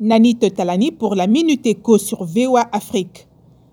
Nanit Talani pour la Minute Éco sur VOA Afrique.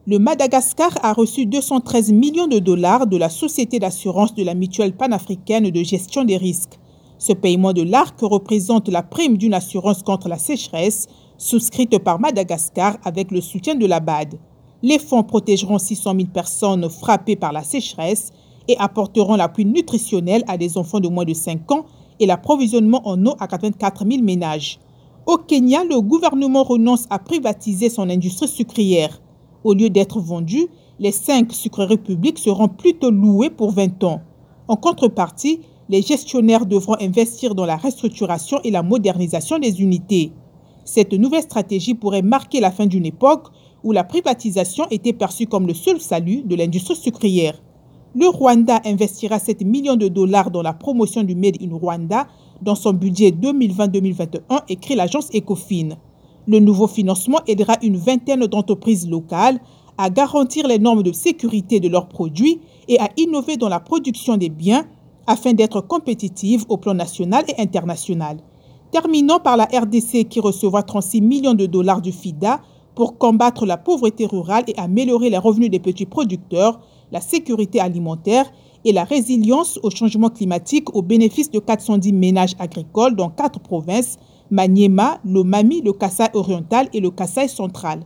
Le Madagascar a reçu 213 millions de dollars de la Société d'assurance de la Mutuelle panafricaine de gestion des risques. Ce paiement de l'ARC représente la prime d'une assurance contre la sécheresse souscrite par Madagascar avec le soutien de la BAD. Les fonds protégeront 600 000 personnes frappées par la sécheresse et apporteront l'appui nutritionnel à des enfants de moins de 5 ans et l'approvisionnement en eau à 84 000 ménages. Au Kenya, le gouvernement renonce à privatiser son industrie sucrière. Au lieu d'être vendue, les cinq sucreries publiques seront plutôt louées pour 20 ans. En contrepartie, les gestionnaires devront investir dans la restructuration et la modernisation des unités. Cette nouvelle stratégie pourrait marquer la fin d'une époque où la privatisation était perçue comme le seul salut de l'industrie sucrière. Le Rwanda investira 7 millions de dollars dans la promotion du Made in Rwanda dans son budget 2020-2021, écrit l'agence Ecofin. Le nouveau financement aidera une vingtaine d'entreprises locales à garantir les normes de sécurité de leurs produits et à innover dans la production des biens afin d'être compétitives au plan national et international. Terminons par la RDC qui recevra 36 millions de dollars du FIDA pour combattre la pauvreté rurale et améliorer les revenus des petits producteurs, la sécurité alimentaire et la résilience au changement climatique au bénéfice de 410 ménages agricoles dans quatre provinces, Maniema, le Mami, le Kassai oriental et le Kassai central.